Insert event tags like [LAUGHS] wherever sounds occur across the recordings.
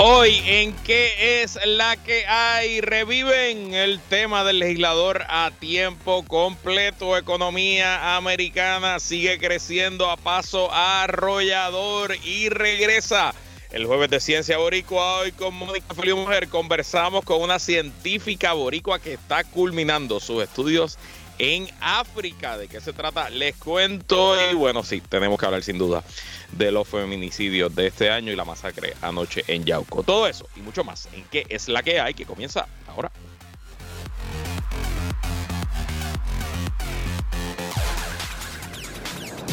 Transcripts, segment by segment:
Hoy en qué es la que hay, reviven el tema del legislador a tiempo completo. Economía americana sigue creciendo a paso arrollador y regresa. El jueves de Ciencia Boricua, hoy con Mónica Feliu Mujer, conversamos con una científica boricua que está culminando sus estudios en África. ¿De qué se trata? Les cuento y bueno, sí, tenemos que hablar sin duda de los feminicidios de este año y la masacre anoche en Yauco. Todo eso y mucho más en qué es la que hay que comienza ahora.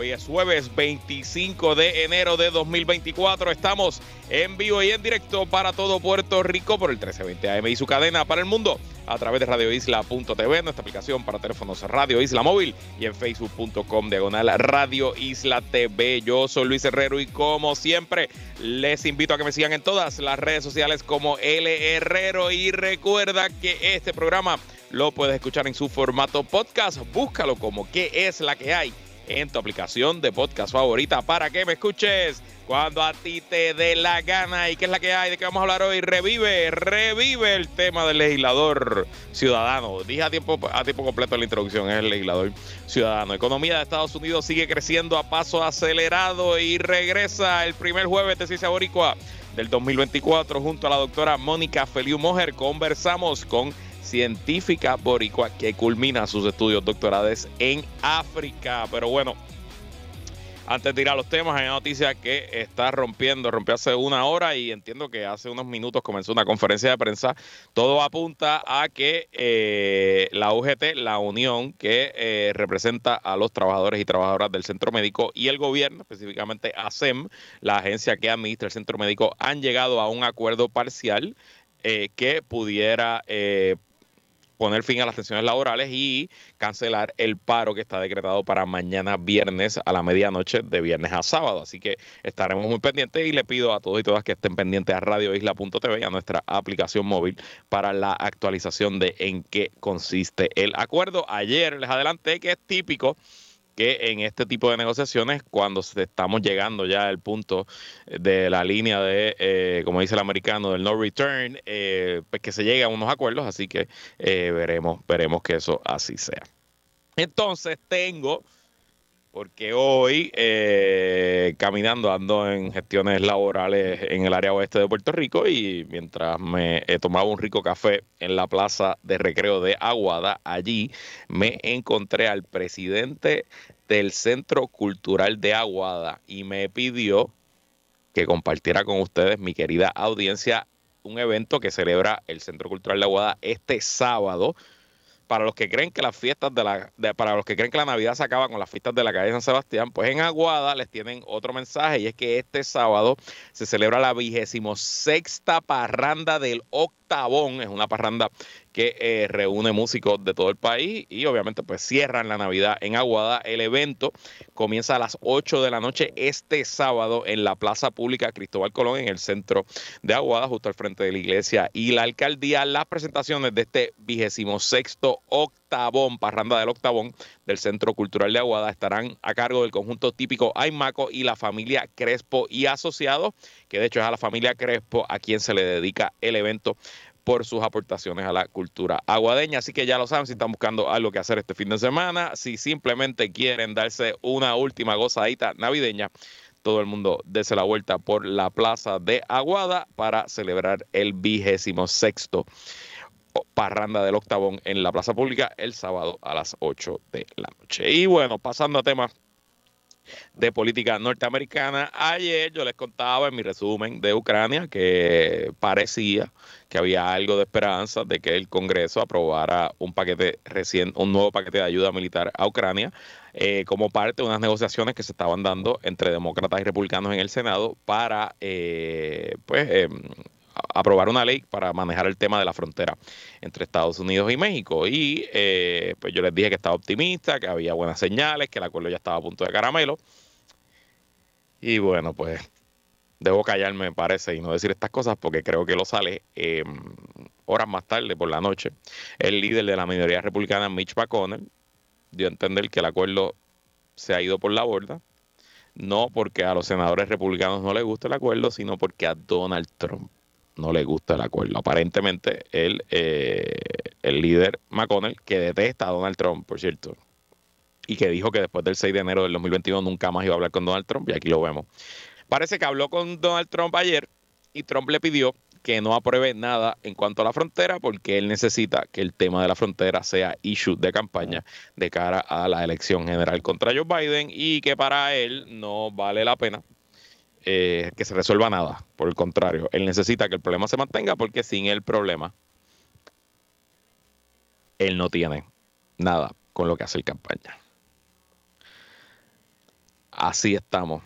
Hoy es jueves 25 de enero de 2024. Estamos en vivo y en directo para todo Puerto Rico por el 1320 AM y su cadena para el mundo a través de radioisla.tv, nuestra aplicación para teléfonos Radio Isla Móvil y en facebook.com diagonal Radio Isla TV. Yo soy Luis Herrero y como siempre les invito a que me sigan en todas las redes sociales como L Herrero y recuerda que este programa lo puedes escuchar en su formato podcast. Búscalo como qué es la que hay en tu aplicación de podcast favorita para que me escuches cuando a ti te dé la gana. ¿Y qué es la que hay? ¿De qué vamos a hablar hoy? Revive, revive el tema del legislador ciudadano. Dije a tiempo, a tiempo completo la introducción, es el legislador ciudadano. Economía de Estados Unidos sigue creciendo a paso acelerado y regresa el primer jueves de Ciencia Boricua del 2024 junto a la doctora Mónica Feliu Mojer. Conversamos con científica boricua que culmina sus estudios doctorales en África. Pero bueno, antes de ir a los temas, hay una noticia que está rompiendo, rompió hace una hora y entiendo que hace unos minutos comenzó una conferencia de prensa. Todo apunta a que eh, la UGT, la unión que eh, representa a los trabajadores y trabajadoras del centro médico y el gobierno, específicamente ASEM, la agencia que administra el centro médico, han llegado a un acuerdo parcial eh, que pudiera poner fin a las tensiones laborales y cancelar el paro que está decretado para mañana viernes a la medianoche de viernes a sábado. Así que estaremos muy pendientes y le pido a todos y todas que estén pendientes a radioisla.tv, a nuestra aplicación móvil, para la actualización de en qué consiste el acuerdo. Ayer les adelanté que es típico que en este tipo de negociaciones, cuando estamos llegando ya al punto de la línea de, eh, como dice el americano, del no return, eh, pues que se llegue a unos acuerdos, así que eh, veremos, veremos que eso así sea. Entonces tengo porque hoy eh, caminando ando en gestiones laborales en el área oeste de Puerto Rico y mientras me he tomado un rico café en la plaza de recreo de Aguada, allí me encontré al presidente del Centro Cultural de Aguada y me pidió que compartiera con ustedes, mi querida audiencia, un evento que celebra el Centro Cultural de Aguada este sábado para los que creen que las fiestas de la, para los que creen que la Navidad se acaba con las fiestas de la calle San Sebastián, pues en Aguada les tienen otro mensaje y es que este sábado se celebra la vigésimo sexta parranda del Octavón, es una parranda que eh, reúne músicos de todo el país y obviamente pues cierran la Navidad en Aguada. El evento comienza a las 8 de la noche este sábado en la Plaza Pública Cristóbal Colón en el centro de Aguada, justo al frente de la iglesia y la alcaldía. Las presentaciones de este vigésimo sexto octavón, parranda del octavón del Centro Cultural de Aguada estarán a cargo del conjunto típico Aymaco y la familia Crespo y asociados, que de hecho es a la familia Crespo a quien se le dedica el evento por sus aportaciones a la cultura aguadeña. Así que ya lo saben, si están buscando algo que hacer este fin de semana, si simplemente quieren darse una última gozadita navideña, todo el mundo dése la vuelta por la plaza de Aguada para celebrar el vigésimo sexto parranda del octavón en la plaza pública el sábado a las 8 de la noche. Y bueno, pasando a temas de política norteamericana. Ayer yo les contaba en mi resumen de Ucrania que parecía que había algo de esperanza de que el Congreso aprobara un paquete recién, un nuevo paquete de ayuda militar a Ucrania eh, como parte de unas negociaciones que se estaban dando entre demócratas y republicanos en el Senado para eh, pues em, aprobar una ley para manejar el tema de la frontera entre Estados Unidos y México. Y eh, pues yo les dije que estaba optimista, que había buenas señales, que el acuerdo ya estaba a punto de caramelo. Y bueno, pues debo callarme, me parece, y no decir estas cosas porque creo que lo sale em, horas más tarde, por la noche. El líder de la minoría republicana, Mitch McConnell, dio a entender que el acuerdo se ha ido por la borda, no porque a los senadores republicanos no les gusta el acuerdo, sino porque a Donald Trump no le gusta el acuerdo. Aparentemente, el, eh, el líder McConnell, que detesta a Donald Trump, por cierto, y que dijo que después del 6 de enero del 2021 nunca más iba a hablar con Donald Trump, y aquí lo vemos. Parece que habló con Donald Trump ayer y Trump le pidió que no apruebe nada en cuanto a la frontera porque él necesita que el tema de la frontera sea issue de campaña de cara a la elección general contra Joe Biden y que para él no vale la pena eh, que se resuelva nada. Por el contrario, él necesita que el problema se mantenga porque sin el problema él no tiene nada con lo que hacer campaña. Así estamos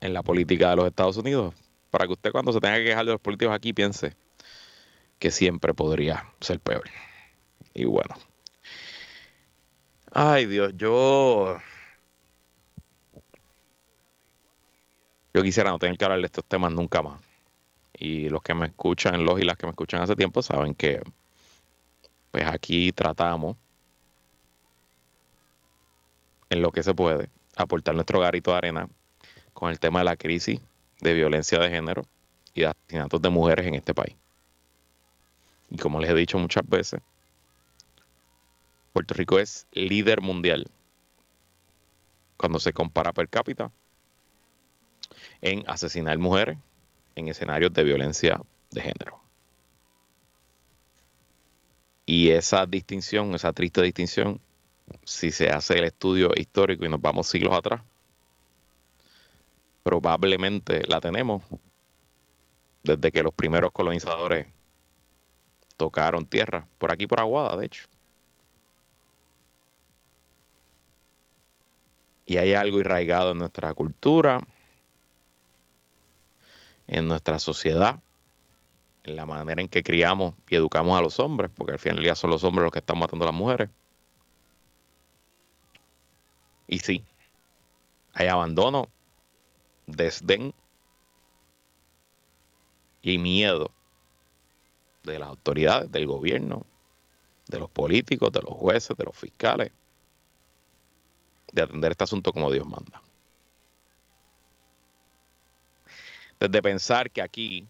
en la política de los Estados Unidos para que usted cuando se tenga que quejar de los políticos aquí piense que siempre podría ser peor. Y bueno. Ay Dios, yo... Yo quisiera no tener que hablar de estos temas nunca más. Y los que me escuchan, los y las que me escuchan hace tiempo, saben que pues aquí tratamos en lo que se puede aportar nuestro garito de arena con el tema de la crisis de violencia de género y de asesinatos de mujeres en este país. Y como les he dicho muchas veces, Puerto Rico es líder mundial cuando se compara per cápita en asesinar mujeres en escenarios de violencia de género. Y esa distinción, esa triste distinción, si se hace el estudio histórico y nos vamos siglos atrás, probablemente la tenemos desde que los primeros colonizadores tocaron tierra, por aquí por Aguada, de hecho. Y hay algo irraigado en nuestra cultura, en nuestra sociedad, en la manera en que criamos y educamos a los hombres, porque al final del día son los hombres los que están matando a las mujeres. Y sí, hay abandono desdén y miedo de las autoridades, del gobierno, de los políticos, de los jueces, de los fiscales, de atender este asunto como Dios manda. Desde pensar que aquí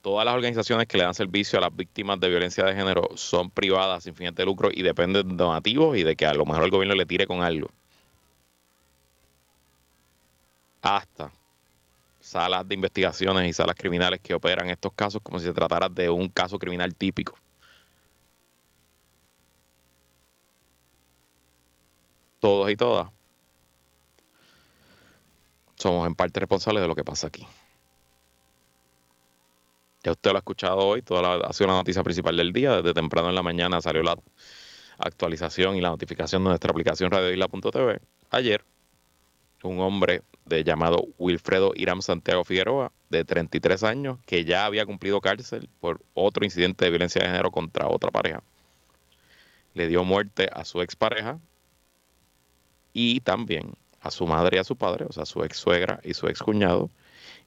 todas las organizaciones que le dan servicio a las víctimas de violencia de género son privadas sin fines de lucro y dependen de donativos y de que a lo mejor el gobierno le tire con algo. Hasta salas de investigaciones y salas criminales que operan estos casos como si se tratara de un caso criminal típico. Todos y todas somos en parte responsables de lo que pasa aquí. Ya usted lo ha escuchado hoy, toda la, ha sido la noticia principal del día. Desde temprano en la mañana salió la actualización y la notificación de nuestra aplicación radioisla.tv. Ayer, un hombre de llamado Wilfredo Irán Santiago Figueroa, de 33 años, que ya había cumplido cárcel por otro incidente de violencia de género contra otra pareja. Le dio muerte a su expareja y también a su madre y a su padre, o sea, a su ex suegra y su ex cuñado,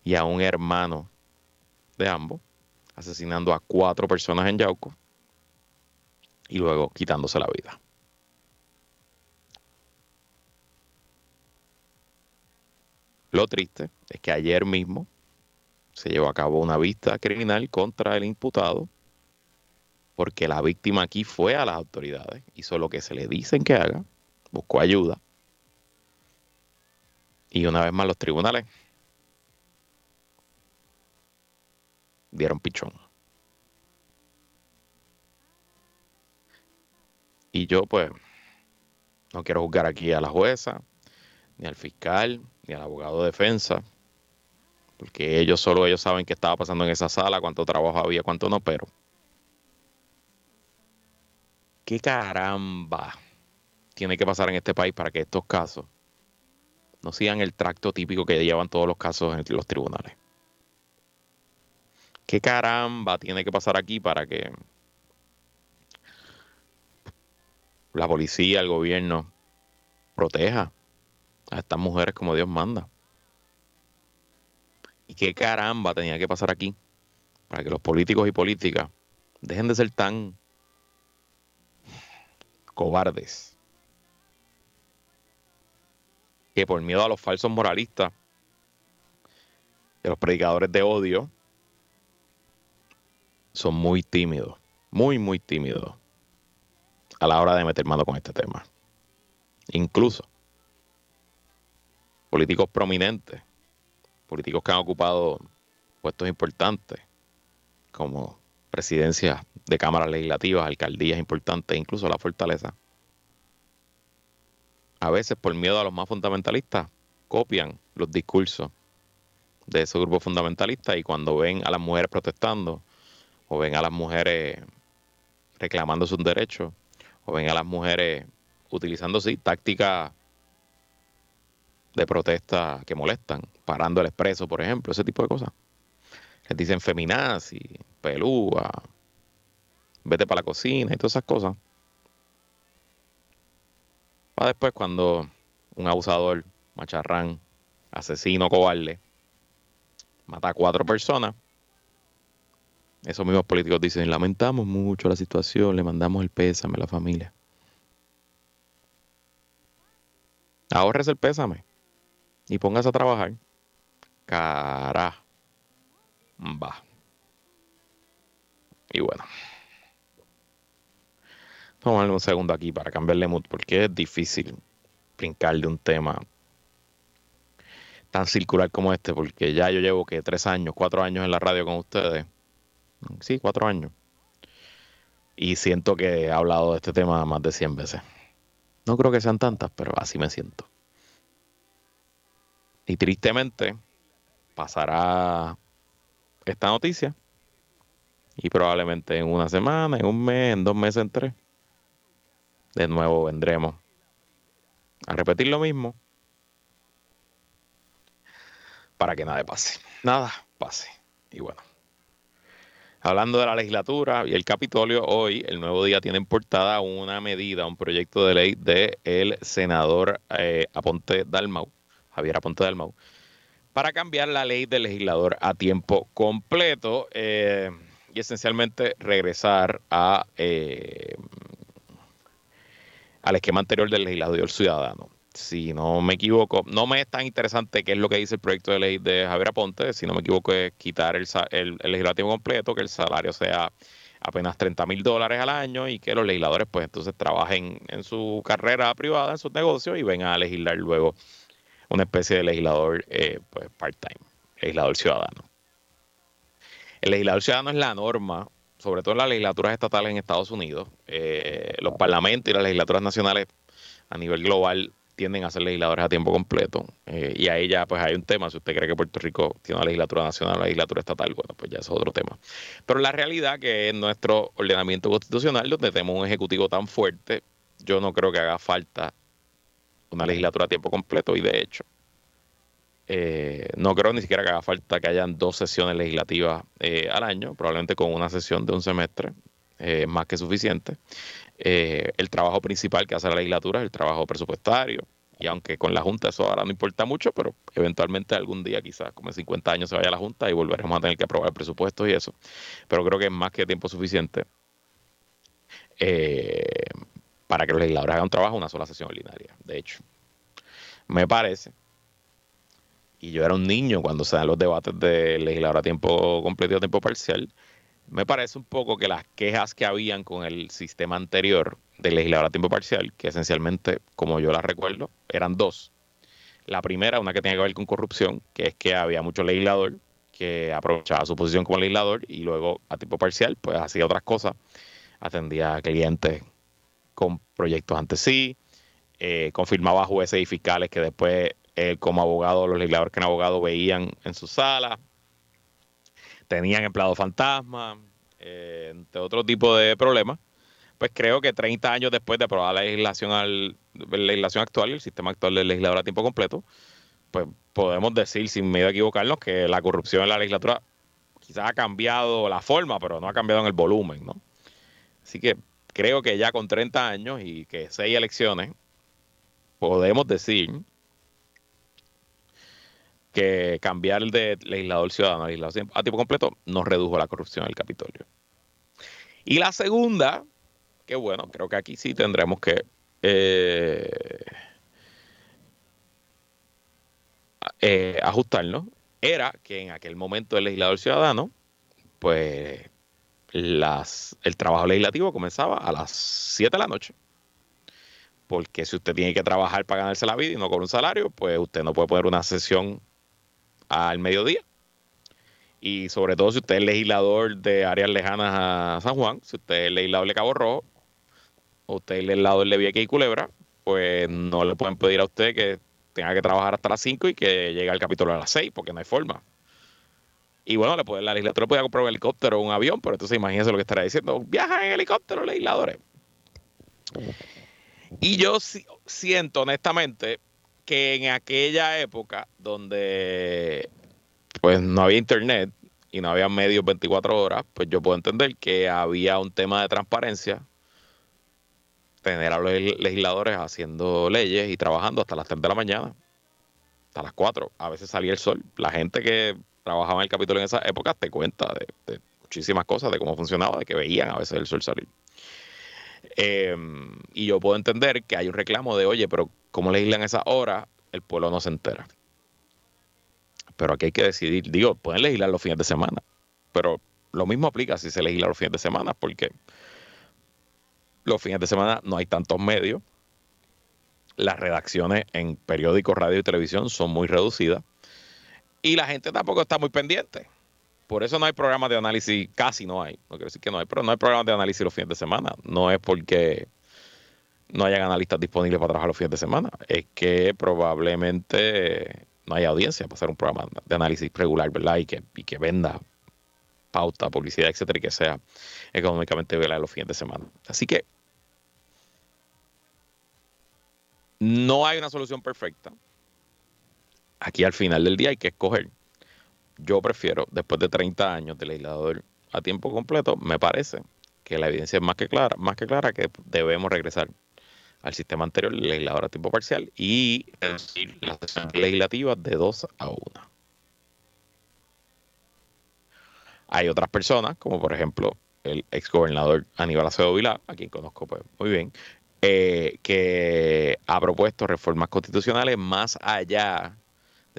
y a un hermano de ambos, asesinando a cuatro personas en Yauco y luego quitándose la vida. Lo triste es que ayer mismo se llevó a cabo una vista criminal contra el imputado porque la víctima aquí fue a las autoridades, hizo lo que se le dicen que haga, buscó ayuda y una vez más los tribunales dieron pichón. Y yo pues no quiero juzgar aquí a la jueza, ni al fiscal, ni al abogado de defensa, porque ellos solo ellos saben qué estaba pasando en esa sala, cuánto trabajo había, cuánto no, pero qué caramba tiene que pasar en este país para que estos casos no sigan el tracto típico que llevan todos los casos en los tribunales. ¿Qué caramba tiene que pasar aquí para que la policía, el gobierno proteja a estas mujeres como Dios manda? ¿Y qué caramba tenía que pasar aquí para que los políticos y políticas dejen de ser tan cobardes? Que por miedo a los falsos moralistas y a los predicadores de odio son muy tímidos, muy, muy tímidos a la hora de meter mano con este tema. Incluso políticos prominentes políticos que han ocupado puestos importantes, como presidencias de cámaras legislativas, alcaldías importantes, incluso la fortaleza. A veces, por miedo a los más fundamentalistas, copian los discursos de esos grupos fundamentalistas y cuando ven a las mujeres protestando, o ven a las mujeres reclamando sus derechos, o ven a las mujeres utilizando sí, tácticas de protesta que molestan, parando el expreso, por ejemplo, ese tipo de cosas. Les dicen feminazi, pelúa, vete para la cocina y todas esas cosas. Para después cuando un abusador, macharrán, asesino, cobarde, mata a cuatro personas, esos mismos políticos dicen, lamentamos mucho la situación, le mandamos el pésame a la familia. Ahorres el pésame y póngase a trabajar. Cará. Va. Y bueno. Vamos a un segundo aquí para cambiarle mood, porque es difícil brincar de un tema tan circular como este, porque ya yo llevo tres años, cuatro años en la radio con ustedes. Sí, cuatro años. Y siento que he hablado de este tema más de 100 veces. No creo que sean tantas, pero así me siento. Y tristemente pasará esta noticia y probablemente en una semana, en un mes, en dos meses, en tres, de nuevo vendremos a repetir lo mismo para que nada pase. Nada pase. Y bueno, hablando de la legislatura y el Capitolio, hoy el nuevo día tiene en portada una medida, un proyecto de ley del el senador eh, Aponte Dalmau, Javier Aponte del Mau, para cambiar la ley del legislador a tiempo completo eh, y esencialmente regresar a, eh, al esquema anterior del legislador ciudadano. Si no me equivoco, no me es tan interesante qué es lo que dice el proyecto de ley de Javier Aponte, si no me equivoco es quitar el, el, el tiempo completo, que el salario sea apenas 30 mil dólares al año y que los legisladores pues entonces trabajen en su carrera privada, en sus negocios y vengan a legislar luego una especie de legislador eh, pues, part-time, legislador ciudadano. El legislador ciudadano es la norma, sobre todo en las legislaturas estatales en Estados Unidos. Eh, los parlamentos y las legislaturas nacionales a nivel global tienden a ser legisladores a tiempo completo. Eh, y ahí ya pues hay un tema, si usted cree que Puerto Rico tiene una legislatura nacional una legislatura estatal, bueno, pues ya es otro tema. Pero la realidad que en nuestro ordenamiento constitucional, donde tenemos un ejecutivo tan fuerte, yo no creo que haga falta una legislatura a tiempo completo y de hecho eh, no creo ni siquiera que haga falta que hayan dos sesiones legislativas eh, al año, probablemente con una sesión de un semestre eh, más que suficiente. el trabajo principal que hace la legislatura es el trabajo presupuestario, y aunque con la Junta eso ahora no importa mucho, pero eventualmente algún día, quizás como en 50 años, se vaya a la Junta y volveremos a tener que aprobar el presupuesto y eso. Pero creo que es más que tiempo suficiente para que los legisladores hagan trabajo una sola sesión ordinaria. De hecho, me parece, y yo era un niño cuando se dan los debates de legislador a tiempo completo y a tiempo parcial, me parece un poco que las quejas que habían con el sistema anterior de legislador a tiempo parcial, que esencialmente, como yo las recuerdo, eran dos. La primera, una que tenía que ver con corrupción, que es que había mucho legislador que aprovechaba su posición como legislador y luego a tiempo parcial, pues hacía otras cosas, atendía a clientes con proyectos ante sí, eh, confirmaba jueces y fiscales que después él como abogado, los legisladores que eran abogados veían en su sala, tenían empleados fantasmas, eh, entre otro tipo de problemas. Pues creo que 30 años después de aprobar la legislación, al, la legislación actual el sistema actual del legislador a tiempo completo, pues podemos decir sin miedo a equivocarnos que la corrupción en la legislatura quizás ha cambiado la forma, pero no ha cambiado en el volumen, ¿no? Así que creo que ya con 30 años y que seis elecciones, podemos decir que cambiar de legislador ciudadano a legislador a tiempo completo nos redujo la corrupción en el Capitolio. Y la segunda, que bueno, creo que aquí sí tendremos que eh, eh, ajustarnos, era que en aquel momento el legislador ciudadano, pues las, el trabajo legislativo comenzaba a las 7 de la noche. Porque si usted tiene que trabajar para ganarse la vida y no con un salario, pues usted no puede poner una sesión al mediodía. Y sobre todo si usted es legislador de áreas lejanas a San Juan, si usted es legislador de Cabo Rojo, o usted es legislador de Vieques y Culebra, pues no le pueden pedir a usted que tenga que trabajar hasta las 5 y que llegue al capítulo a las 6, porque no hay forma. Y bueno, la legislatura puede comprar un helicóptero o un avión, pero entonces imagínense lo que estará diciendo. Viajan en helicóptero legisladores. Y yo siento honestamente que en aquella época donde pues no había internet y no había medios 24 horas, pues yo puedo entender que había un tema de transparencia, tener a los legisladores haciendo leyes y trabajando hasta las 3 de la mañana, hasta las 4, a veces salía el sol. La gente que trabajaba en el capítulo en esa época te cuenta de, muchísimas cosas, de cómo funcionaba, de que veían a veces el sol salir. Em, y yo puedo entender que hay un reclamo de, oye, pero como legislan esa hora, el pueblo no se entera. Pero aquí hay que decidir, digo, pueden legislar los fines de semana, pero lo mismo aplica si se legisla los fines de semana, porque los fines de semana no hay tantos medios, las redacciones en periódicos, radio y televisión son muy reducidas y la gente tampoco está muy pendiente. Por eso no hay programas de análisis, casi no hay. No quiero decir que no hay, pero no hay programas de análisis los fines de semana. No es porque no hayan analistas disponibles para trabajar los fines de semana. Es que probablemente no haya audiencia para hacer un programa de análisis regular, ¿verdad? Y que, y que venda pauta, publicidad, etcétera, y que sea económicamente viable los fines de semana. Así que no hay una solución perfecta. Aquí al final del día hay que escoger. Yo prefiero, después de 30 años de legislador a tiempo completo, me parece que la evidencia es más que clara, más que clara que debemos regresar al sistema anterior, legislador a tiempo parcial, y reducir las sesiones legislativas de dos a una. Hay otras personas, como por ejemplo el exgobernador Aníbal Acevedo Vilá, a quien conozco pues, muy bien, eh, que ha propuesto reformas constitucionales más allá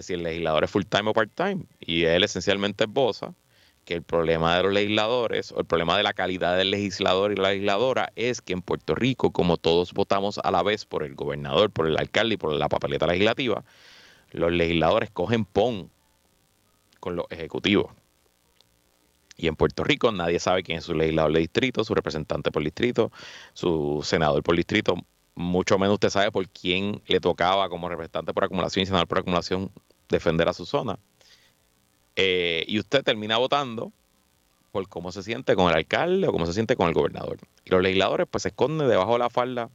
si el legislador es full time o part time, y él esencialmente esboza que el problema de los legisladores o el problema de la calidad del legislador y la legisladora es que en Puerto Rico, como todos votamos a la vez por el gobernador, por el alcalde y por la papeleta legislativa, los legisladores cogen pon con los ejecutivos. Y en Puerto Rico nadie sabe quién es su legislador de distrito, su representante por distrito, su senador por distrito. Mucho menos usted sabe por quién le tocaba como representante por acumulación y senador por acumulación defender a su zona. Eh, y usted termina votando por cómo se siente con el alcalde o cómo se siente con el gobernador. Y los legisladores pues se esconden debajo de la falda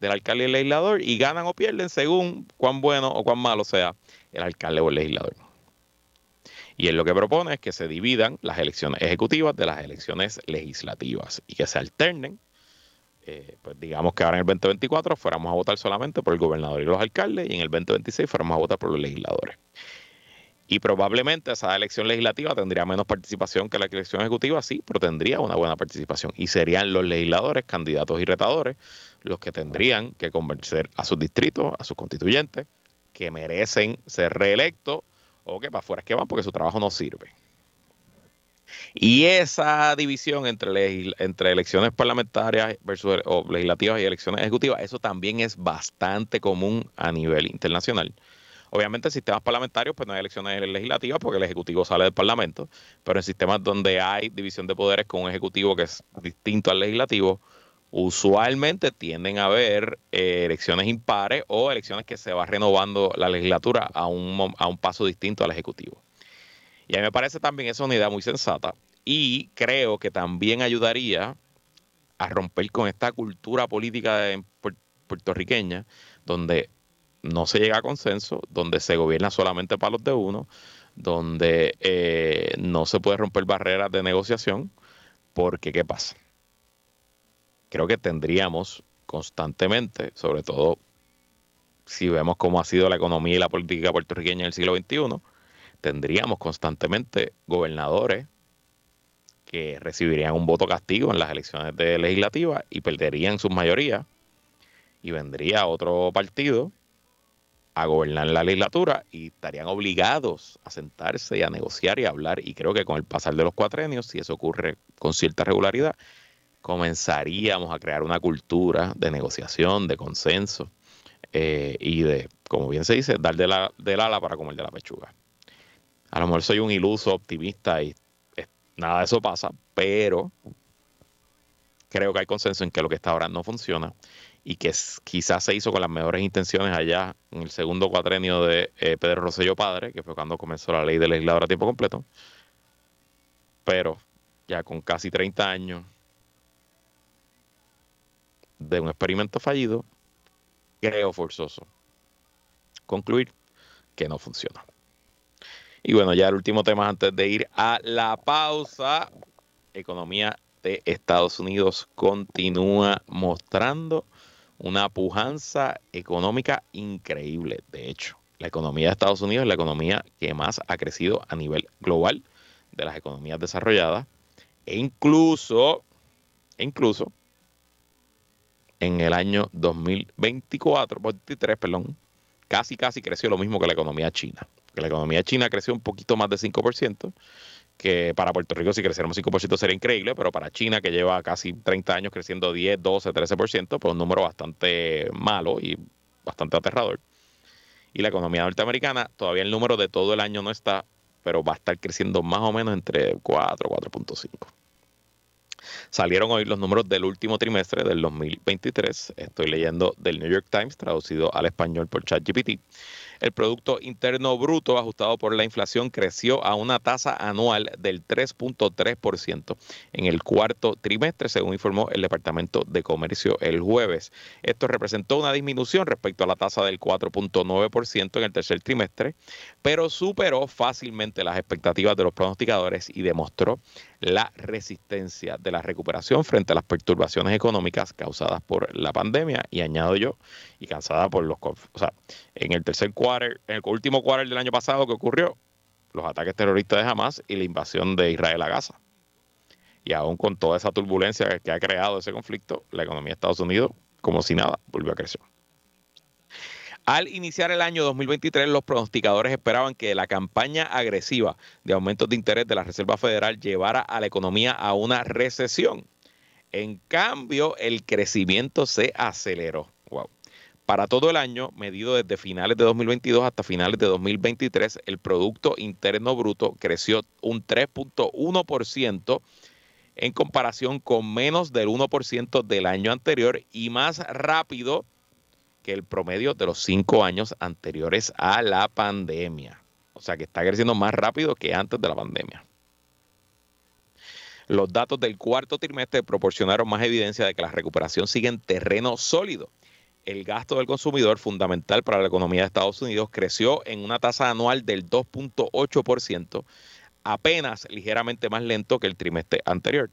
del alcalde y el legislador y ganan o pierden según cuán bueno o cuán malo sea el alcalde o el legislador. Y él lo que propone es que se dividan las elecciones ejecutivas de las elecciones legislativas y que se alternen. Eh, pues digamos que ahora en el 2024 fuéramos a votar solamente por el gobernador y los alcaldes y en el 2026 fuéramos a votar por los legisladores. Y probablemente esa elección legislativa tendría menos participación que la elección ejecutiva, sí, pero tendría una buena participación. Y serían los legisladores, candidatos y retadores, los que tendrían que convencer a sus distritos, a sus constituyentes, que merecen ser reelectos o que para afuera es que van porque su trabajo no sirve. Y esa división entre, elecciones parlamentarias versus, o legislativas y elecciones ejecutivas, eso también es bastante común a nivel internacional. Obviamente en sistemas parlamentarios pues no hay elecciones legislativas porque el Ejecutivo sale del Parlamento, pero en sistemas donde hay división de poderes con un Ejecutivo que es distinto al legislativo, usualmente tienden a haber eh, elecciones impares o elecciones que se va renovando la legislatura a un, a un paso distinto al Ejecutivo. Y a mí me parece también esa unidad muy sensata y creo que también ayudaría a romper con esta cultura política puertorriqueña donde no se llega a consenso, donde se gobierna solamente para los de uno, donde eh, no se puede romper barreras de negociación, porque ¿qué pasa? Creo que tendríamos constantemente, sobre todo si vemos cómo ha sido la economía y la política puertorriqueña en el siglo XXI, tendríamos constantemente gobernadores que recibirían un voto castigo en las elecciones de legislativas y perderían su mayoría y vendría otro partido a gobernar la legislatura y estarían obligados a sentarse y a negociar y a hablar. Y creo que con el pasar de los cuatrenios, si eso ocurre con cierta regularidad, comenzaríamos a crear una cultura de negociación, de consenso eh, y de, como bien se dice, dar de la, del ala para comer de la pechuga. A lo mejor soy un iluso optimista y nada de eso pasa, pero creo que hay consenso en que lo que está ahora no funciona y que quizás se hizo con las mejores intenciones allá en el segundo cuatrenio de eh, Pedro Rosselló Padre, que fue cuando comenzó la ley de legislador a tiempo completo. Pero ya con casi 30 años de un experimento fallido, creo forzoso concluir que no funciona. Y bueno, ya el último tema antes de ir a la pausa. Economía de Estados Unidos continúa mostrando una pujanza económica increíble. De hecho, la economía de Estados Unidos es la economía que más ha crecido a nivel global de las economías desarrolladas. E incluso, incluso en el año 2024, 23, perdón, casi, casi creció lo mismo que la economía china. Que la economía china creció un poquito más de 5%, que para Puerto Rico si creciéramos 5% sería increíble, pero para China que lleva casi 30 años creciendo 10, 12, 13%, pues un número bastante malo y bastante aterrador. Y la economía norteamericana, todavía el número de todo el año no está, pero va a estar creciendo más o menos entre 4, 4.5. Salieron hoy los números del último trimestre del 2023. Estoy leyendo del New York Times, traducido al español por ChatGPT. El Producto Interno Bruto ajustado por la inflación creció a una tasa anual del 3.3% en el cuarto trimestre, según informó el Departamento de Comercio el jueves. Esto representó una disminución respecto a la tasa del 4.9% en el tercer trimestre, pero superó fácilmente las expectativas de los pronosticadores y demostró la resistencia de la recuperación frente a las perturbaciones económicas causadas por la pandemia y añado yo y cansada por los o sea, en el tercer quarter, en el último quarter del año pasado que ocurrió los ataques terroristas de Hamas y la invasión de Israel a Gaza. Y aún con toda esa turbulencia que ha creado ese conflicto, la economía de Estados Unidos, como si nada, volvió a crecer. Al iniciar el año 2023, los pronosticadores esperaban que la campaña agresiva de aumentos de interés de la Reserva Federal llevara a la economía a una recesión. En cambio, el crecimiento se aceleró. Wow. Para todo el año, medido desde finales de 2022 hasta finales de 2023, el Producto Interno Bruto creció un 3.1% en comparación con menos del 1% del año anterior y más rápido que el promedio de los cinco años anteriores a la pandemia. O sea que está creciendo más rápido que antes de la pandemia. Los datos del cuarto trimestre proporcionaron más evidencia de que la recuperación sigue en terreno sólido. El gasto del consumidor, fundamental para la economía de Estados Unidos, creció en una tasa anual del 2.8%, apenas ligeramente más lento que el trimestre anterior.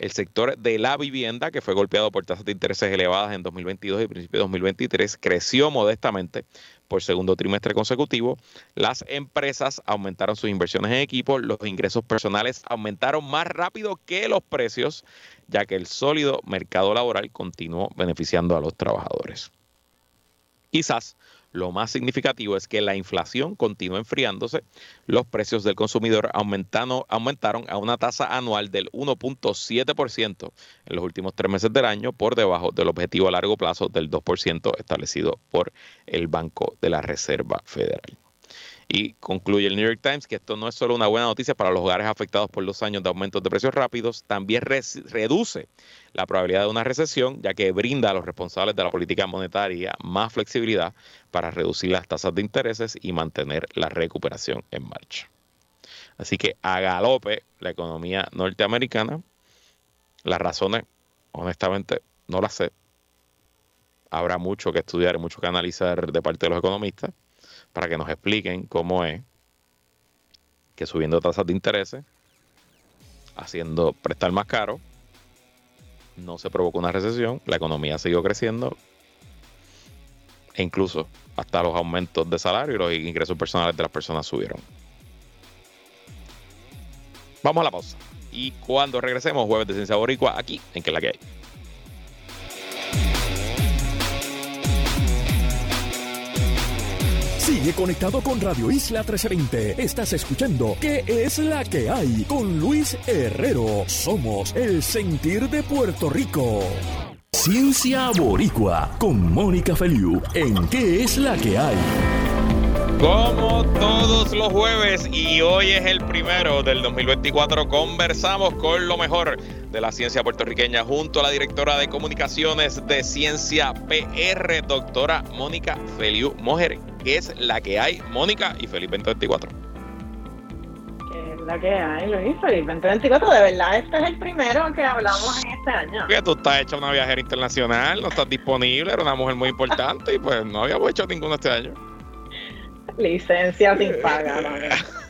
El sector de la vivienda, que fue golpeado por tasas de intereses elevadas en 2022 y principio de 2023, creció modestamente por segundo trimestre consecutivo. Las empresas aumentaron sus inversiones en equipo, los ingresos personales aumentaron más rápido que los precios, ya que el sólido mercado laboral continuó beneficiando a los trabajadores. Quizás lo más significativo es que la inflación continúa enfriándose. Los precios del consumidor aumentaron, a una tasa anual del 1.7% en los últimos tres meses del año, por debajo del objetivo a largo plazo del 2% establecido por el Banco de la Reserva Federal. Y concluye el New York Times que esto no es solo una buena noticia para los hogares afectados por los años de aumentos de precios rápidos, también reduce la probabilidad de una recesión, ya que brinda a los responsables de la política monetaria más flexibilidad para reducir las tasas de intereses y mantener la recuperación en marcha. Así que a galope la economía norteamericana, las razones, honestamente, no las sé. Habrá mucho que estudiar y mucho que analizar de parte de los economistas para que nos expliquen cómo es que subiendo tasas de interés, haciendo prestar más caro, no se provocó una recesión, la economía siguió creciendo e incluso hasta los aumentos de salario y los ingresos personales de las personas subieron. Vamos a la pausa. Y cuando regresemos, jueves de Ciencia Boricua, aquí en Que la que hay. Sigue conectado con Radio Isla 1320. Estás escuchando ¿Qué es la que hay? Con Luis Herrero. Somos el sentir de Puerto Rico. Ciencia Boricua con Mónica Feliu en ¿Qué es la que hay? Como todos los jueves y hoy es el primero del 2024, conversamos con lo mejor de la ciencia puertorriqueña junto a la directora de comunicaciones de Ciencia PR, doctora Mónica Feliu Mojer, que es la que hay, Mónica y feliz 2024. Que es la que hay, Luis, feliz 2024. De verdad, este es el primero que hablamos en este año. Que tú estás hecha una viajera internacional, no estás disponible, era una mujer muy importante y pues no habíamos hecho ninguno este año. Licencia sin pagar.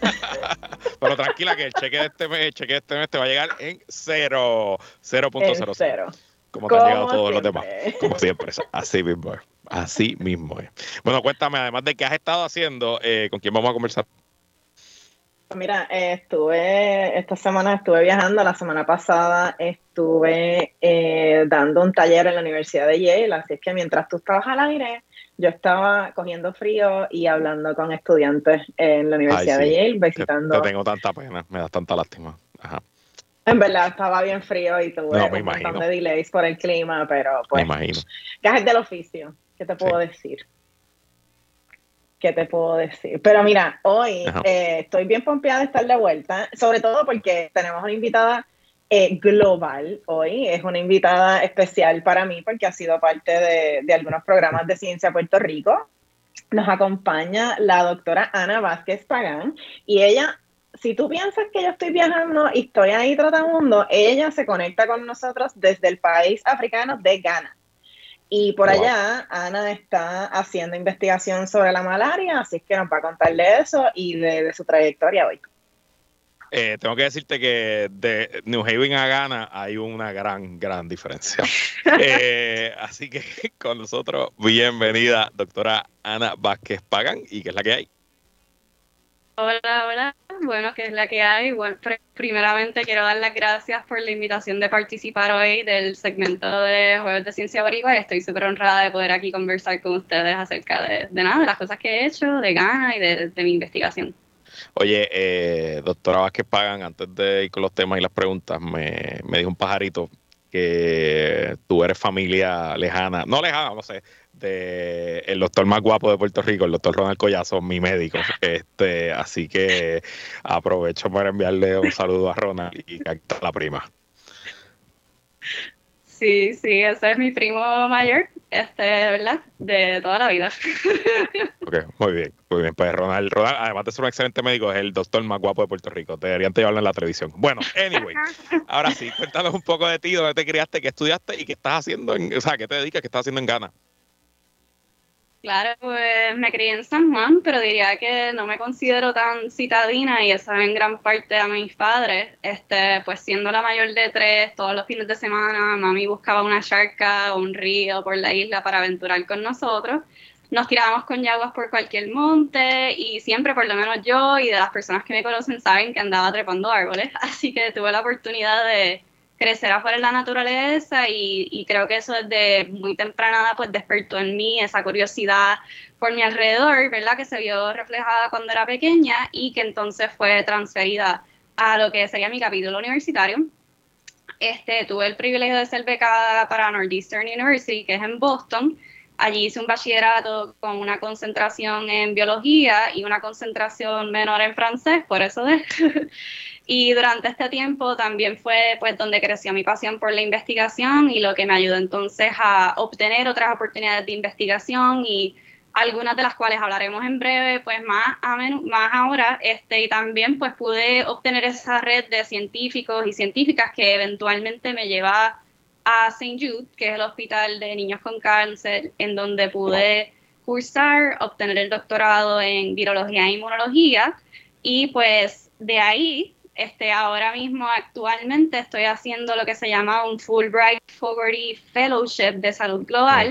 [LAUGHS] Pero tranquila que el cheque de este mes, el cheque de este mes te va a llegar en cero. 0.00. Cero. Como te han llegado todos los demás. Como siempre. Así mismo es. Así mismo es. Bueno, cuéntame, además de qué has estado haciendo, eh, ¿con quién vamos a conversar? Mira, eh, estuve, esta semana estuve viajando, la semana pasada estuve eh, dando un taller en la Universidad de Yale, así es que mientras tú estabas al aire, yo estaba cogiendo frío y hablando con estudiantes en la Universidad de Yale, visitando. Te, tengo tanta pena, me da tanta lástima. Ajá. En verdad, estaba bien frío y tuve un montón de delays por el clima, pero pues. Me imagino. Gajes del oficio, ¿qué te puedo decir? ¿Qué te puedo decir? Pero mira, hoy eh, estoy bien pompeada de estar de vuelta, sobre todo porque tenemos una invitada eh, global hoy. Es una invitada especial para mí porque ha sido parte de, de algunos programas de Ciencia Puerto Rico. Nos acompaña la doctora Ana Vázquez Pagán y ella si tú piensas que yo estoy viajando y estoy ahí tratando, ella se conecta con nosotros desde el país africano de Ghana. Y por allá, Ana está haciendo investigación sobre la malaria, así es que nos va a contar de eso y de su trayectoria hoy. Eh, tengo que decirte que de New Haven a Ghana hay una gran, gran diferencia. [LAUGHS] Eh, así que con nosotros, bienvenida, doctora Ana Vázquez Pagan, y qué es la que hay. Hola, hola. Bueno, ¿qué es la que hay? Bueno, primeramente quiero dar las gracias por la invitación de participar hoy del segmento de Jueves de Ciencia Boricua. Estoy súper honrada de poder aquí conversar con ustedes acerca de, nada, de las cosas que he hecho, de Ghana y de mi investigación. Oye, eh, doctora Vázquez Pagan, antes de ir con los temas y las preguntas, me, me dijo un pajarito que tú eres familia lejana, no lejana, no sé, de el doctor más guapo de Puerto Rico, el doctor Ronald Collazo, mi médico. Este, así que aprovecho para enviarle un saludo a Ronald y a la prima. Sí, sí, ese es mi primo mayor, este, ¿verdad? De toda la vida. [LAUGHS] Ok, muy bien, muy bien. Pues Ronald, Ronald, además de ser un excelente médico, es el doctor más guapo de Puerto Rico. Te deberían llevarlo en la televisión. Bueno, anyway, [LAUGHS] ahora sí, cuéntanos un poco de ti, dónde te criaste, qué estudiaste y qué estás haciendo, en, o sea, qué te dedicas, qué estás haciendo en Ghana. Claro, pues me crié en San Juan, pero diría que no me considero tan citadina y eso en gran parte a mis padres. Este, pues siendo la mayor de tres, todos los fines de semana, mami buscaba una charca o un río por la isla para aventurar con nosotros. Nos tirábamos con yaguas por cualquier monte y siempre, por lo menos yo y de las personas que me conocen, saben que andaba trepando árboles. [LAUGHS] Así que tuve la oportunidad de crecer afuera en la naturaleza y, creo que eso desde muy temprana pues despertó en mí esa curiosidad por mi alrededor, ¿verdad? Que se vio reflejada cuando era pequeña y que entonces fue transferida a lo que sería mi capítulo universitario. Este, tuve el privilegio de ser becada para Northeastern University, que es en Boston. Allí hice un bachillerato con una concentración en biología y una concentración menor en francés, por eso de... [LAUGHS] Y durante este tiempo también fue pues donde creció mi pasión por la investigación y lo que me ayudó entonces a obtener otras oportunidades de investigación y algunas de las cuales hablaremos en breve, pues más, a más ahora, este, y también pues pude obtener esa red de científicos y científicas que eventualmente me lleva a St. Jude, que es el hospital de niños con cáncer, en donde pude cursar, obtener el doctorado en virología e inmunología, Y pues de ahí, este, ahora mismo actualmente estoy haciendo lo que se llama un Fulbright Fogarty Fellowship de Salud Global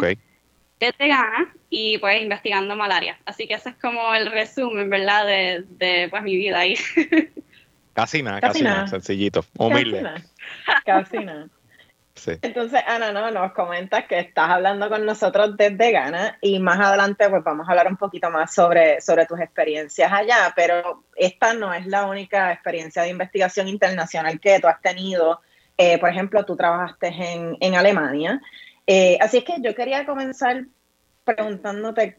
desde Ghana y pues investigando malaria. Así que ese es como el resumen, ¿verdad? De, de pues mi vida ahí. [LAUGHS] Casi nada, casi, nada. sencillito, humilde. Casi nada. Entonces, Ana, no, nos comentas que estás hablando con nosotros desde Ghana y más adelante pues vamos a hablar un poquito más sobre, sobre tus experiencias allá, pero esta no es la única experiencia de investigación internacional que tú has tenido. Eh, por ejemplo, tú trabajaste en, en Alemania. Eh, así es que yo quería comenzar preguntándote,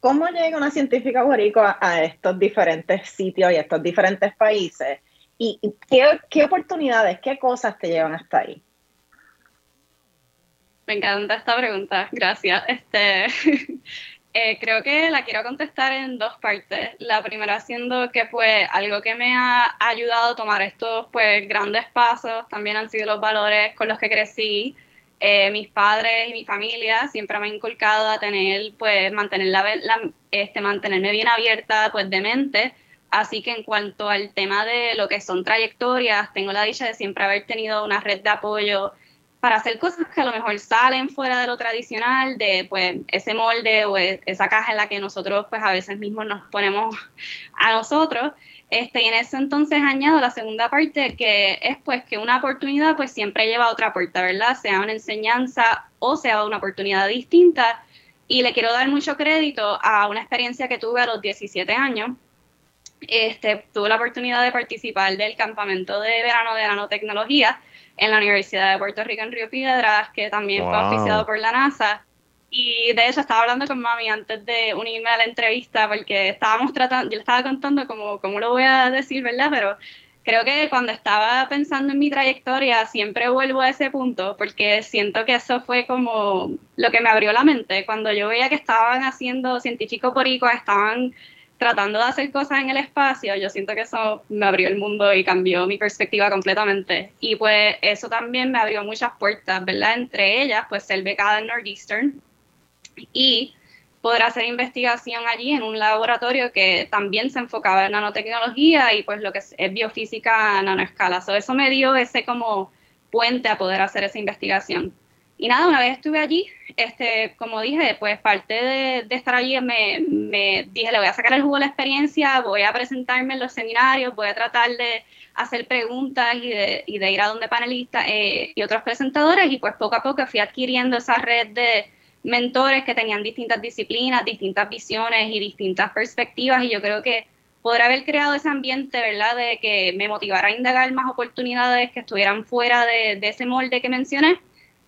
¿cómo llega una científica boricua a estos diferentes sitios y estos diferentes países? ¿Y qué, qué oportunidades, qué cosas te llevan hasta ahí? Me encanta esta pregunta, gracias. Este, [LAUGHS] eh, creo que la quiero contestar en dos partes. La primera siendo que pues algo que me ha ayudado a tomar estos pues grandes pasos también han sido los valores con los que crecí. Eh, mis padres y mi familia siempre me han inculcado a tener pues mantener la, este, mantenerme bien abierta pues de mente. Así que en cuanto al tema de lo que son trayectorias, tengo la dicha de siempre haber tenido una red de apoyo para hacer cosas que a lo mejor salen fuera de lo tradicional, de pues ese molde o e, esa caja en la que nosotros pues a veces mismos nos ponemos a nosotros. Este, y en ese entonces añado la segunda parte que es pues que una oportunidad pues siempre lleva a otra puerta, ¿verdad? Sea una enseñanza o sea una oportunidad distinta. Y le quiero dar mucho crédito a una experiencia que tuve a los 17 años. Este, tuve la oportunidad de participar del campamento de verano de nanotecnología en la Universidad de Puerto Rico en Río Piedras, que también fue oficiado por la NASA. Y de eso estaba hablando con mami antes de unirme a la entrevista, porque estábamos tratando, yo le estaba contando cómo, cómo lo voy a decir, ¿verdad? Pero creo que cuando estaba pensando en mi trayectoria, siempre vuelvo a ese punto, porque siento que eso fue como lo que me abrió la mente. Cuando yo veía que estaban haciendo científicos poricos, estaban tratando de hacer cosas en el espacio, yo siento que eso me abrió el mundo y cambió mi perspectiva completamente. Y pues eso también me abrió muchas puertas, ¿verdad? Entre ellas, pues ser becada en Northeastern y poder hacer investigación allí en un laboratorio que también se enfocaba en nanotecnología y pues lo que es, biofísica a nanoescala. eso me dio ese como puente a poder hacer esa investigación. Y nada, una vez estuve allí, este, como dije, pues parte de, estar allí me, dije, le voy a sacar el jugo de la experiencia, voy a presentarme en los seminarios, voy a tratar de hacer preguntas y de, y de ir a donde panelistas eh, y otros presentadores y pues poco a poco fui adquiriendo esa red de mentores que tenían distintas disciplinas, distintas visiones y distintas perspectivas y yo creo que poder haber creado ese ambiente, ¿verdad?, de que me motivara a indagar más oportunidades que estuvieran fuera de ese molde que mencioné,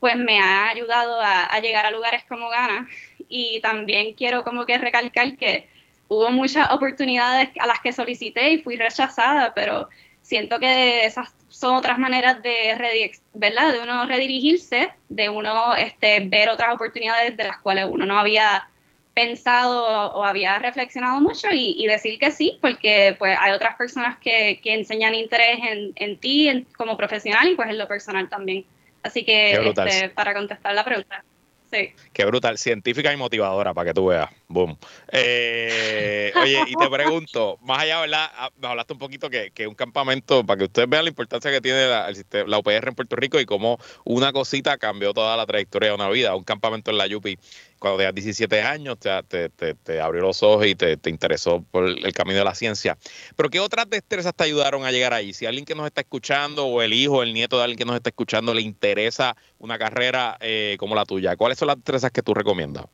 pues me ha ayudado a, llegar a lugares como Ghana. Y también quiero como que recalcar que hubo muchas oportunidades a las que solicité y fui rechazada, pero siento que esas son otras maneras de, ¿verdad? de uno redirigirse, de uno este, ver otras oportunidades de las cuales uno no había pensado o había reflexionado mucho y, decir que sí, porque pues hay otras personas que, que enseñan interés en, en ti como profesional y pues en lo personal también. Así que este, para contestar la pregunta. Sí. Qué brutal, científica y motivadora, para que tú veas. Boom. Eh, oye, y te pregunto, más allá, ¿verdad? Ah, me hablaste un poquito que, que un campamento, para que ustedes vean la importancia que tiene la, la UPR en Puerto Rico y cómo una cosita cambió toda la trayectoria de una vida. Un campamento en la Yupi cuando tenías 17 años, te, te, abrió los ojos y te, interesó por el camino de la ciencia. Pero ¿qué otras destrezas te ayudaron a llegar ahí? Si alguien que nos está escuchando o el hijo, el nieto de alguien que nos está escuchando le interesa una carrera eh, como la tuya, ¿cuáles son las destrezas que tú recomiendas?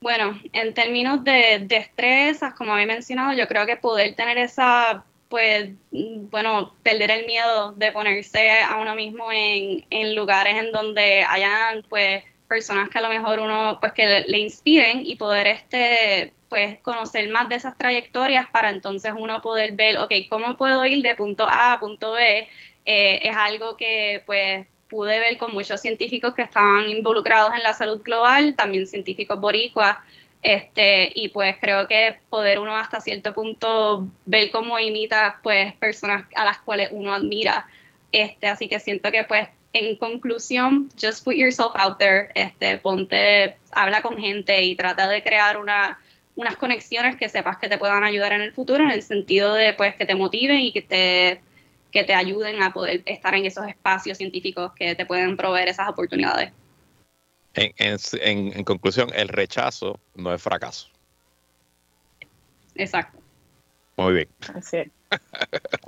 Bueno, en términos de destrezas, como había mencionado, yo creo que poder tener esa pues, bueno, perder el miedo de ponerse a uno mismo en, en, lugares en donde hayan, pues, personas que a lo mejor uno, pues, que le, inspiren y poder, este, pues, conocer más de esas trayectorias para entonces uno poder ver, ok, ¿cómo puedo ir de punto A a punto B? Eh, es algo que, pues, pude ver con muchos científicos que estaban involucrados en la salud global, también científicos boricuas, este, y pues creo que poder uno hasta cierto punto ver cómo imita pues personas a las cuales uno admira. Este, así que siento que pues en conclusión, just put yourself out there, este, ponte, habla con gente y trata de crear una, unas conexiones que sepas que te puedan ayudar en el futuro en el sentido de pues que te motiven y que te que te ayuden a poder estar en esos espacios científicos que te pueden proveer esas oportunidades. En, conclusión, el rechazo no es fracaso. Exacto. Muy bien. Así es.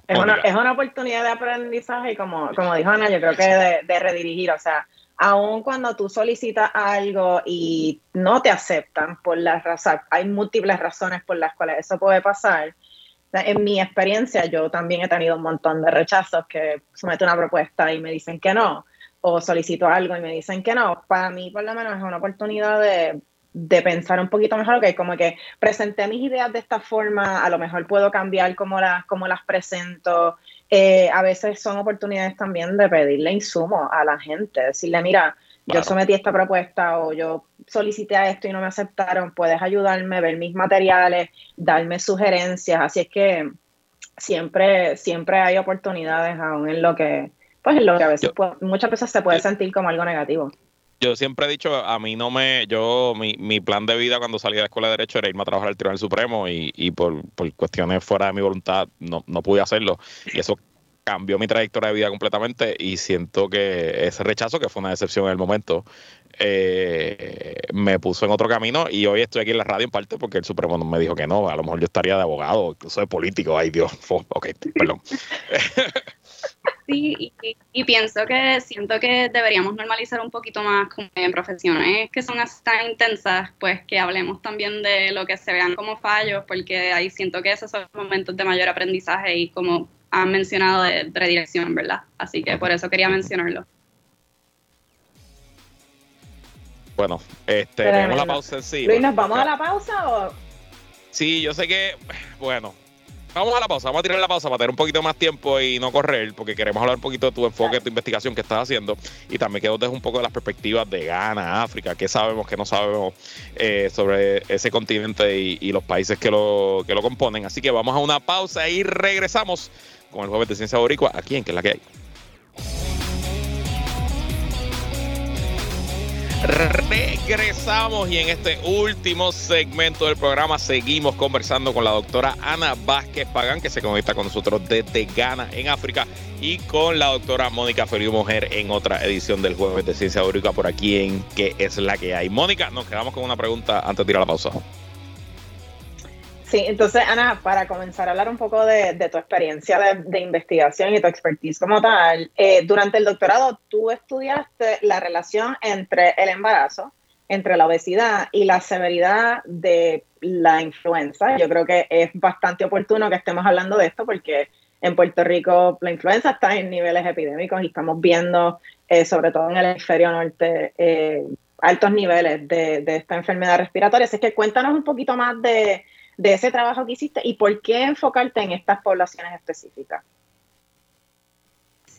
Es, una, es una oportunidad de aprendizaje y como, como dijo Ana, yo creo que de, redirigir, o sea, aun cuando tú solicitas algo y no te aceptan por las razones, hay múltiples razones por las cuales eso puede pasar, en mi experiencia, yo también he tenido un montón de rechazos que someto una propuesta y me dicen que no, o solicito algo y me dicen que no. Para mí, por lo menos, es una oportunidad de, pensar un poquito mejor, que como que presenté mis ideas de esta forma, a lo mejor puedo cambiar cómo las, cómo las presento. Eh, a veces son oportunidades también de pedirle insumo a la gente, decirle, mira, yo sometí esta propuesta o yo solicité a esto y no me aceptaron, puedes ayudarme, ver mis materiales, darme sugerencias, así es que siempre, siempre hay oportunidades aún en lo que, pues en lo que a veces muchas veces se puede sentir como algo negativo. Yo siempre he dicho, a mí no me, yo, mi, mi plan de vida cuando salí de la escuela de Derecho era irme a trabajar al Tribunal Supremo y, y por, por cuestiones fuera de mi voluntad no, no pude hacerlo. Y eso cambió mi trayectoria de vida completamente y siento que ese rechazo, que fue una decepción en el momento, eh, me puso en otro camino y hoy estoy aquí en la radio en parte porque el Supremo me dijo que no, a lo mejor yo estaría de abogado, incluso de político, ay Dios, ok, perdón. [LAUGHS] Sí, y, pienso que siento que deberíamos normalizar un poquito más en profesiones que son tan intensas, pues que hablemos también de lo que se vean como fallos, porque ahí siento que esos son momentos de mayor aprendizaje y como han mencionado de redirección, ¿verdad? Así que por eso quería mencionarlo. Bueno, este, tenemos la pausa sí. Luis, ¿nos vamos a la pausa o...? Sí, yo sé que, bueno, vamos a la pausa, vamos a tirar la pausa para tener un poquito más tiempo y no correr, porque queremos hablar un poquito de tu enfoque, de tu investigación que estás haciendo y también que nos dejes un poco de las perspectivas de Ghana, África, qué sabemos, qué no sabemos eh, sobre ese continente y, y, los países que lo, que lo componen. Así que vamos a una pausa y regresamos con el jueves de Ciencia Boricua aquí en Que es la que hay. Regresamos y en este último segmento del programa seguimos conversando con la doctora Ana Vázquez Pagán, que se conecta con nosotros desde Ghana, en África, y con la doctora Mónica Feliu Mujer en otra edición del Jueves de Ciencia Boricua por aquí en Que es la que hay. Mónica, nos quedamos con una pregunta antes de ir a la pausa. Sí, entonces Ana, para comenzar a hablar un poco de, tu experiencia de, investigación y tu expertise como tal, eh, durante el doctorado tú estudiaste la relación entre el embarazo, entre la obesidad y la severidad de la influenza. Yo creo que es bastante oportuno que estemos hablando de esto porque en Puerto Rico la influenza está en niveles epidémicos y estamos viendo, eh, sobre todo en el hemisferio norte, eh, altos niveles de, de esta enfermedad respiratoria. Así que cuéntanos un poquito más de de ese trabajo que hiciste y por qué enfocarte en estas poblaciones específicas.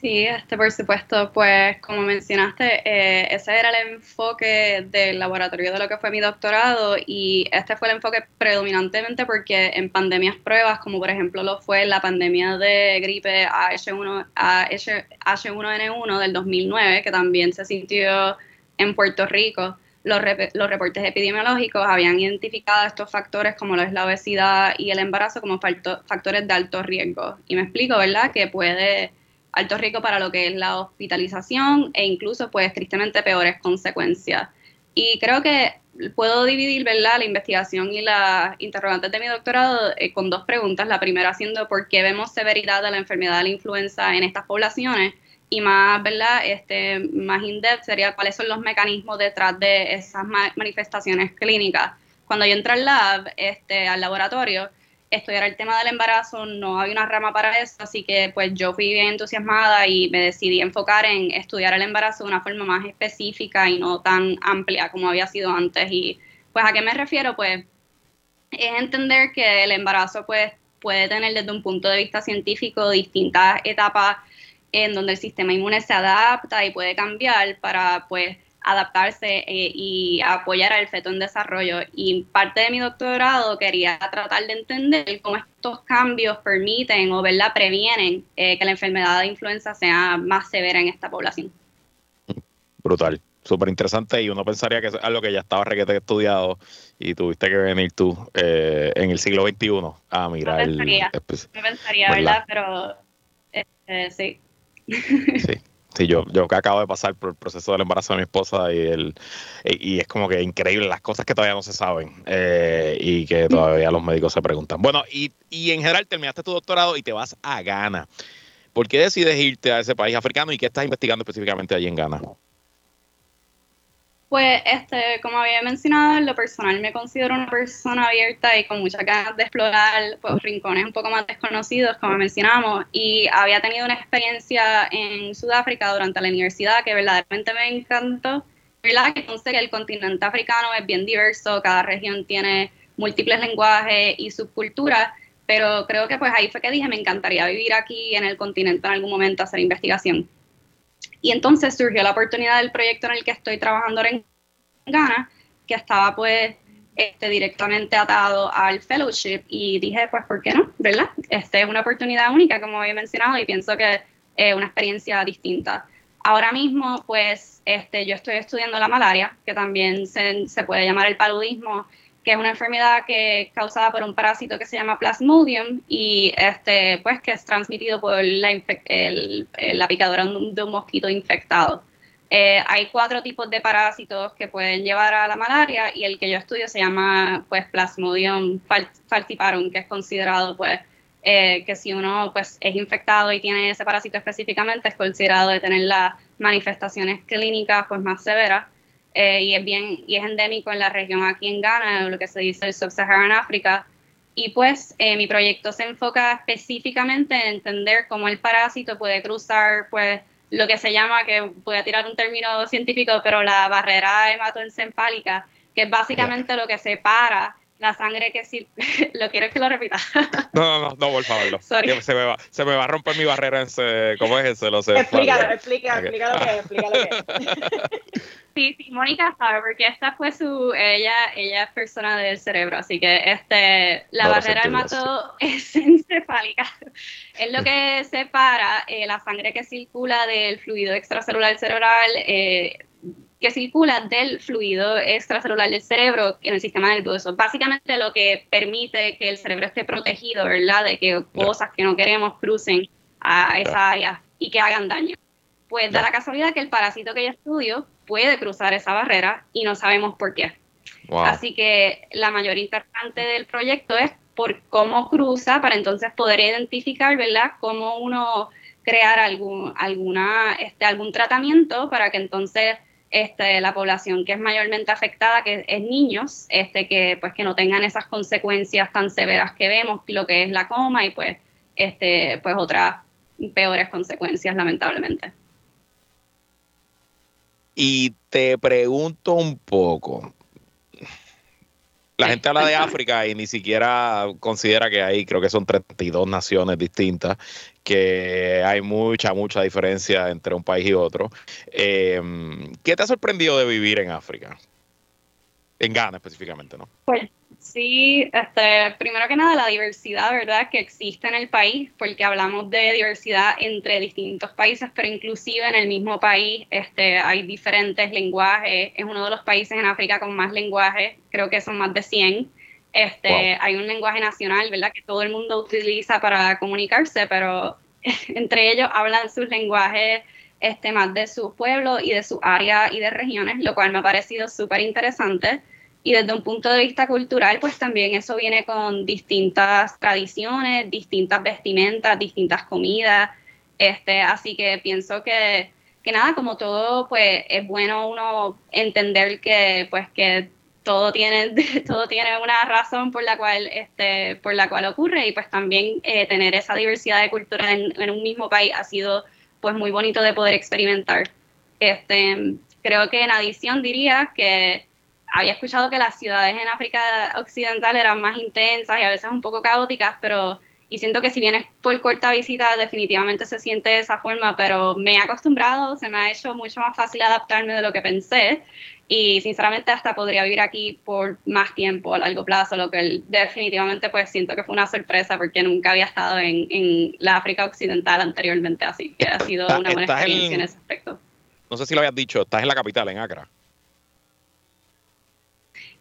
Sí, este, por supuesto, pues como mencionaste, eh, ese era el enfoque del laboratorio de lo que fue mi doctorado y este fue el enfoque predominantemente porque en pandemias pruebas, como por ejemplo lo fue la pandemia de gripe H1, H1N1 del 2009, que también se sintió en Puerto Rico, los, los, reportes epidemiológicos habían identificado estos factores como lo es la obesidad y el embarazo como factores de alto riesgo. Y me explico, ¿verdad? Que puede alto riesgo para lo que es la hospitalización e incluso pues tristemente peores consecuencias. Y creo que puedo dividir, ¿verdad? La investigación y las interrogantes de mi doctorado eh, con dos preguntas. La primera siendo por qué vemos severidad de la enfermedad de la influenza en estas poblaciones y más, ¿verdad? Este, más in-depth sería cuáles son los mecanismos detrás de esas manifestaciones clínicas. Cuando yo entré al lab, este, al laboratorio, estudiar el tema del embarazo, no había una rama para eso, así que pues yo fui bien entusiasmada y me decidí enfocar en estudiar el embarazo de una forma más específica y no tan amplia como había sido antes. Y pues a qué me refiero, pues es entender que el embarazo pues puede tener desde un punto de vista científico distintas etapas en donde el sistema inmune se adapta y puede cambiar para pues adaptarse eh, y apoyar al feto en desarrollo. Y parte de mi doctorado quería tratar de entender cómo estos cambios permiten o ¿verdad? previenen eh, que la enfermedad de influenza sea más severa en esta población. Brutal. súper interesante y uno pensaría que es algo que ya estaba requete estudiado y tuviste que venir tú eh, en el siglo XXI a mirar. Me pensaría, me pensaría ¿verdad? Pero eh, sí. Sí. Sí, yo, yo acabo de pasar por el proceso del embarazo de mi esposa y el y, es como que increíble las cosas que todavía no se saben eh, y que todavía los médicos se preguntan. Bueno, y, y en general terminaste tu doctorado y te vas a Ghana. ¿Por qué decides irte a ese país africano y qué estás investigando específicamente allí en Ghana? Pues, este, como había mencionado, en lo personal me considero una persona abierta y con muchas ganas de explorar pues, rincones un poco más desconocidos, como mencionamos, y había tenido una experiencia en Sudáfrica durante la universidad que verdaderamente me encantó. ¿Verdad? Entonces, el continente africano es bien diverso, cada región tiene múltiples lenguajes y subculturas, pero creo que pues ahí fue que dije, me encantaría vivir aquí en el continente en algún momento, hacer investigación. Y entonces surgió la oportunidad del proyecto en el que estoy trabajando ahora en Ghana, que estaba pues este, directamente atado al fellowship y dije, pues, ¿por qué no? ¿Verdad? Este es una oportunidad única, como había mencionado, y pienso que es una experiencia distinta. Ahora mismo, pues, este, yo estoy estudiando la malaria, que también se, se puede llamar el paludismo, que es una enfermedad que causada por un parásito que se llama Plasmodium y este, pues que es transmitido por la, el, la picadura de un mosquito infectado. Eh, hay cuatro tipos de parásitos que pueden llevar a la malaria y el que yo estudio se llama pues Plasmodium falciparum, que es considerado pues eh, que si uno pues es infectado y tiene ese parásito específicamente es considerado de tener las manifestaciones clínicas pues más severas eh, y es bien y es endémico en la región aquí en Ghana, lo que se dice el Sub-Saharan África. Y pues eh, mi proyecto se enfoca específicamente en entender cómo el parásito puede cruzar pues lo que se llama, que voy a tirar un término científico, pero la barrera hematoencefálica, que es básicamente lo que separa la sangre que sí. [LAUGHS] ¿Lo quieres que lo repita? no, no, no, no, por favor, Se me, va, se me va a romper mi barrera. En ¿Cómo es eso? Lo sé. Explícalo, explica, explica lo que es, explica lo que es. [LAUGHS] Sí, sí, Mónica sabe, porque esta fue su, ella, ella es persona del cerebro, así que este, la barrera hematoencefálica [LAUGHS] es lo que separa eh, la sangre que circula del fluido extracelular cerebral eh, que circula del fluido extracelular del cerebro en el sistema nervioso. Básicamente lo que permite que el cerebro esté protegido, ¿verdad? De que cosas que no queremos crucen a esa área y que hagan daño. Pues da la casualidad que el parásito que yo estudio puede cruzar esa barrera y no sabemos por qué. Así que la mayor interrogante del proyecto es por cómo cruza para entonces poder identificar, ¿verdad?, cómo uno crear algún, alguna, este, algún tratamiento para que entonces este, la población que es mayormente afectada, que es niños, este, que, pues, que no tengan esas consecuencias tan severas que vemos, lo que es la coma y pues, este, pues otras peores consecuencias, lamentablemente. Y te pregunto un poco, la gente habla de África y ni siquiera considera que hay, creo que son 32 naciones distintas, que hay mucha, mucha diferencia entre un país y otro. Em, ¿Qué te ha sorprendido de vivir en África? En Ghana específicamente, ¿no? Pues Sí, este, primero que nada la diversidad, ¿verdad?, que existe en el país, porque hablamos de diversidad entre distintos países, pero inclusive en el mismo país este, hay diferentes lenguajes. Es uno de los países en África con más lenguajes, creo que son más de 100. Este, Hay un lenguaje nacional, ¿verdad?, que todo el mundo utiliza para comunicarse, pero [LAUGHS] entre ellos hablan sus lenguajes este, más de su pueblo y de su área y de regiones, lo cual me ha parecido súper interesante. Y desde un punto de vista cultural, pues también eso viene con distintas tradiciones, distintas vestimentas, distintas comidas. Este, así que pienso que, que nada, como todo, pues es bueno uno entender que, pues, que todo tiene, [LAUGHS] todo tiene una razón por la cual, este, por la cual ocurre y pues también eh, tener esa diversidad de cultura en, en, un mismo país ha sido pues muy bonito de poder experimentar. Este, creo que en adición diría que había escuchado que las ciudades en África Occidental eran más intensas y a veces un poco caóticas, pero y siento que si vienes por corta visita definitivamente se siente de esa forma, pero me he acostumbrado, se me ha hecho mucho más fácil adaptarme de lo que pensé y sinceramente hasta podría vivir aquí por más tiempo a largo plazo, lo que definitivamente pues siento que fue una sorpresa porque nunca había estado en, en la África Occidental anteriormente, así que ha sido una buena experiencia en ese aspecto no sé si lo habías dicho, estás en la capital, en Acra.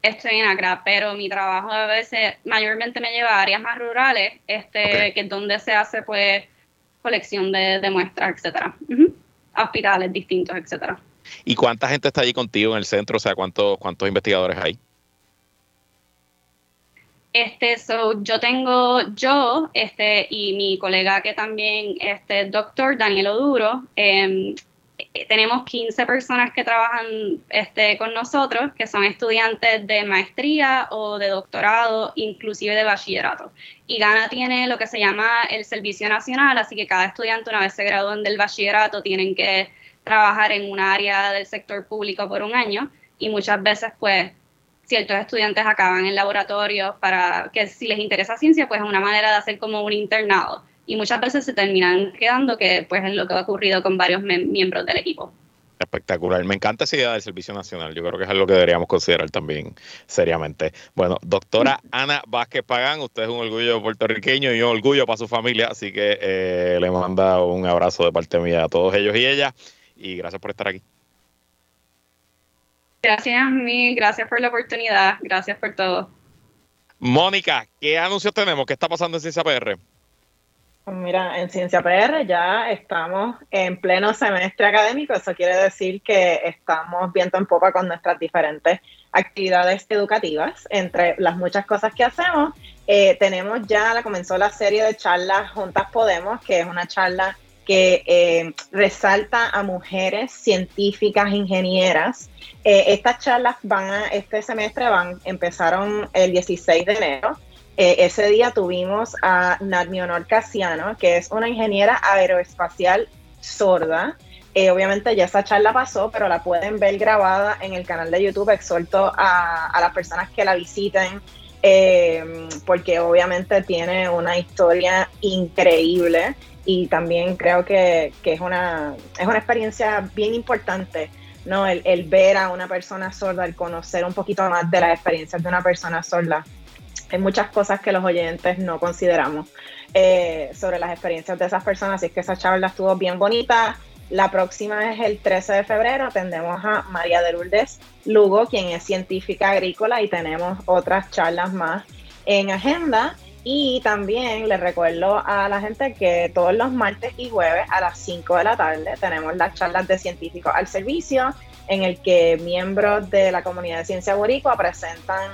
Estoy en Acra, pero mi trabajo a veces mayormente me lleva a áreas más rurales, este, que es donde se hace pues colección de, muestras, etcétera. Hospitales distintos, etcétera. ¿Y cuánta gente está allí contigo en el centro? O sea, ¿cuántos, cuántos investigadores hay? Este, so, yo tengo, yo, este, y mi colega que también, este, doctor Daniel Oduro, eh, tenemos 15 personas que trabajan este, con nosotros, que son estudiantes de maestría o de doctorado, inclusive de bachillerato. Y Gana tiene lo que se llama el servicio nacional, así que cada estudiante una vez se gradúen del bachillerato tienen que trabajar en un área del sector público por un año y muchas veces pues ciertos estudiantes acaban en laboratorios para que si les interesa ciencia pues es una manera de hacer como un internado y muchas veces se terminan quedando que pues es lo que ha ocurrido con varios miembros del equipo. Espectacular. Me encanta esa idea del Servicio Nacional. Yo creo que es algo que deberíamos considerar también seriamente. Bueno, doctora [LAUGHS] Ana Vázquez Pagán, usted es un orgullo puertorriqueño y un orgullo para su familia, así que eh, le manda un abrazo de parte mía a todos ellos y ellas y gracias por estar aquí. Gracias a mí, gracias por la oportunidad, gracias por todo. Mónica, ¿qué anuncios tenemos? ¿Qué está pasando en Ciencia PR? Pues mira, en Ciencia PR ya estamos en pleno semestre académico, eso quiere decir que estamos viendo en popa con nuestras diferentes actividades educativas. Entre las muchas cosas que hacemos, eh, tenemos ya, la comenzó la serie de charlas Juntas Podemos, que es una charla que eh, resalta a mujeres científicas, ingenieras. Eh, estas charlas van a, este semestre van, empezaron el 16 de enero. Eh, ese día tuvimos a Nadmionor Casiano, que es una ingeniera aeroespacial sorda. obviamente ya esa charla pasó, pero la pueden ver grabada en el canal de YouTube. Exhorto a, a las personas que la visiten, porque obviamente tiene una historia increíble y también creo que, es, una, es una experiencia bien importante, ¿no? El, ver a una persona sorda, el conocer un poquito más de las experiencias de una persona sorda. Hay muchas cosas que los oyentes no consideramos eh, sobre las experiencias de esas personas, así que esa charla estuvo bien bonita. La próxima es el 13 de febrero, tendremos a María de Lourdes Lugo, quien es científica agrícola, y tenemos otras charlas más en agenda. Y también les recuerdo a la gente que todos los martes y jueves a las 5 de la tarde tenemos las charlas de científicos al servicio, en el que miembros de la comunidad de ciencia boricua presentan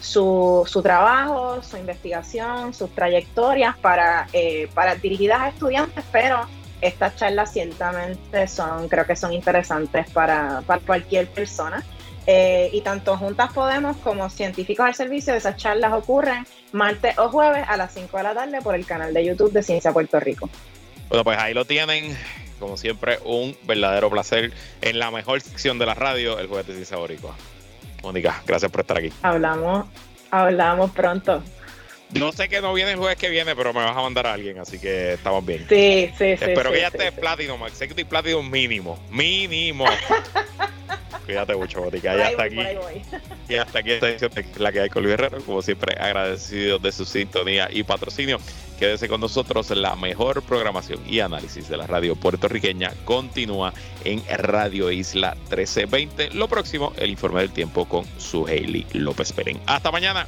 su, su trabajo, su investigación, sus trayectorias para, eh, para dirigidas a estudiantes, pero estas charlas ciertamente son, creo que son interesantes para, para cualquier persona. Eh, y tanto Juntas Podemos como Científicos al Servicio, esas charlas ocurren martes o jueves a las 5 de la tarde por el canal de YouTube de Ciencia Puerto Rico. Bueno, pues ahí lo tienen. Como siempre, un verdadero placer en la mejor sección de la radio, el jueves de Ciencia Boricua. Mónica, gracias por estar aquí. Hablamos, hablamos pronto. No sé que no viene el jueves que viene, pero me vas a mandar a alguien, así que estamos bien. Sí, sí, sí. Espero que ya estés platino, Max. Sé que platino mínimo. Mínimo. [LAUGHS] Cuídate mucho, Botica. Y hasta aquí. Y hasta aquí esta edición de La que hay con Luis Herrero. Como siempre, agradecido de su sintonía y patrocinio. Quédese con nosotros. La mejor programación y análisis de la radio puertorriqueña continúa en Radio Isla 1320. Lo próximo, el informe del tiempo con su Hailey López Perén. Hasta mañana.